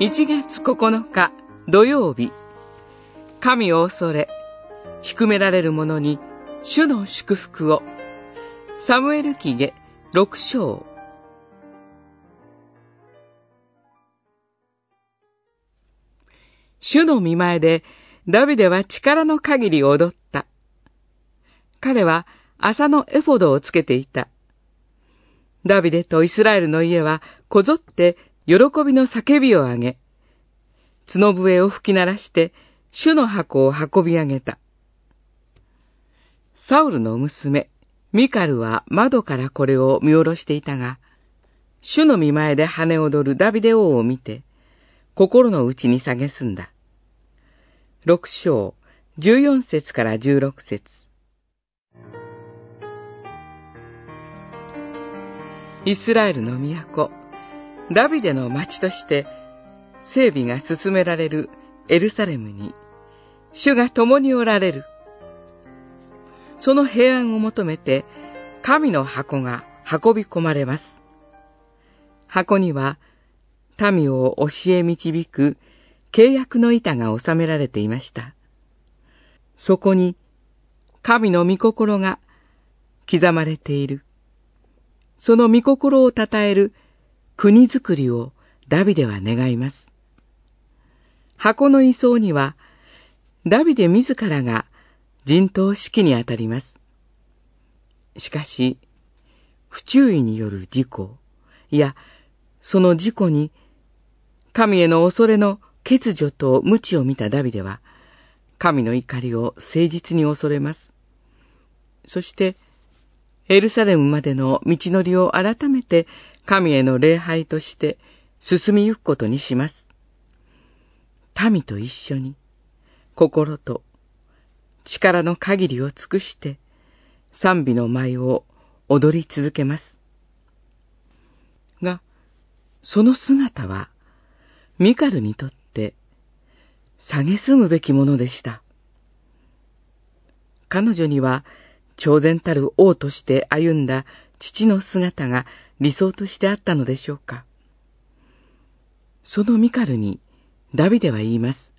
1月9日土曜日、神を恐れ、低められる者に主の祝福を、サムエル記下6章。主の見前でダビデは力の限り踊った。彼は朝のエフォドをつけていた。ダビデとイスラエルの家はこぞって喜びの叫びを上げ、角笛を吹き鳴らして主の箱を運び上げた。サウルの娘、ミカルは窓からこれを見下ろしていたが、主の見前で羽踊るダビデ王を見て、心の内に蔑んだ。六章、十四節から十六節イスラエルの都、ダビデの町として整備が進められるエルサレムに、主が共におられる。その平安を求めて、神の箱が運び込まれます。箱には、民を教え導く契約の板が収められていました。そこに、神の御心が刻まれている。その御心を称える国づくりをダビデは願います。箱の位相には、ダビデ自らが人頭指揮にあたります。しかし、不注意による事故、いや、その事故に、神への恐れの欠如と無知を見たダビデは、神の怒りを誠実に恐れます。そして、エルサレムまでの道のりを改めて神への礼拝として進みゆくことにします。民と一緒に心と力の限りを尽くして賛美の舞を踊り続けます。が、その姿はミカルにとって蔑むべきものでした。彼女には、超然たる王として歩んだ父の姿が理想としてあったのでしょうか。そのミカルに、ダビデは言います。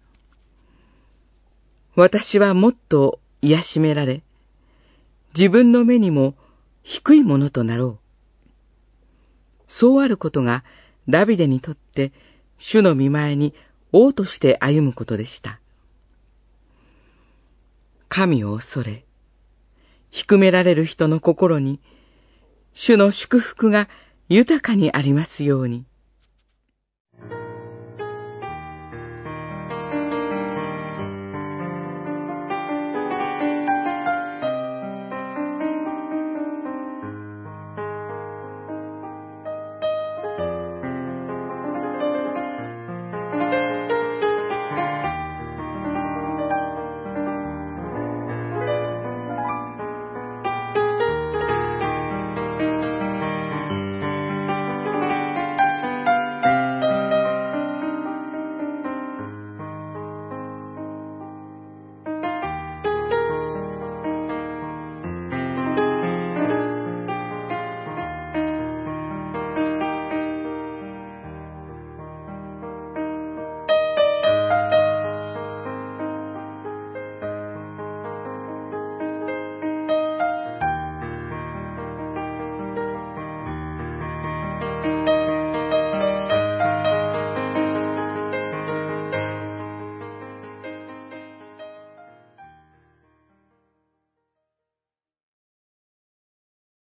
私はもっと癒しめられ、自分の目にも低いものとなろう。そうあることがダビデにとって主の見前に王として歩むことでした。神を恐れ、低められる人の心に、主の祝福が豊かにありますように。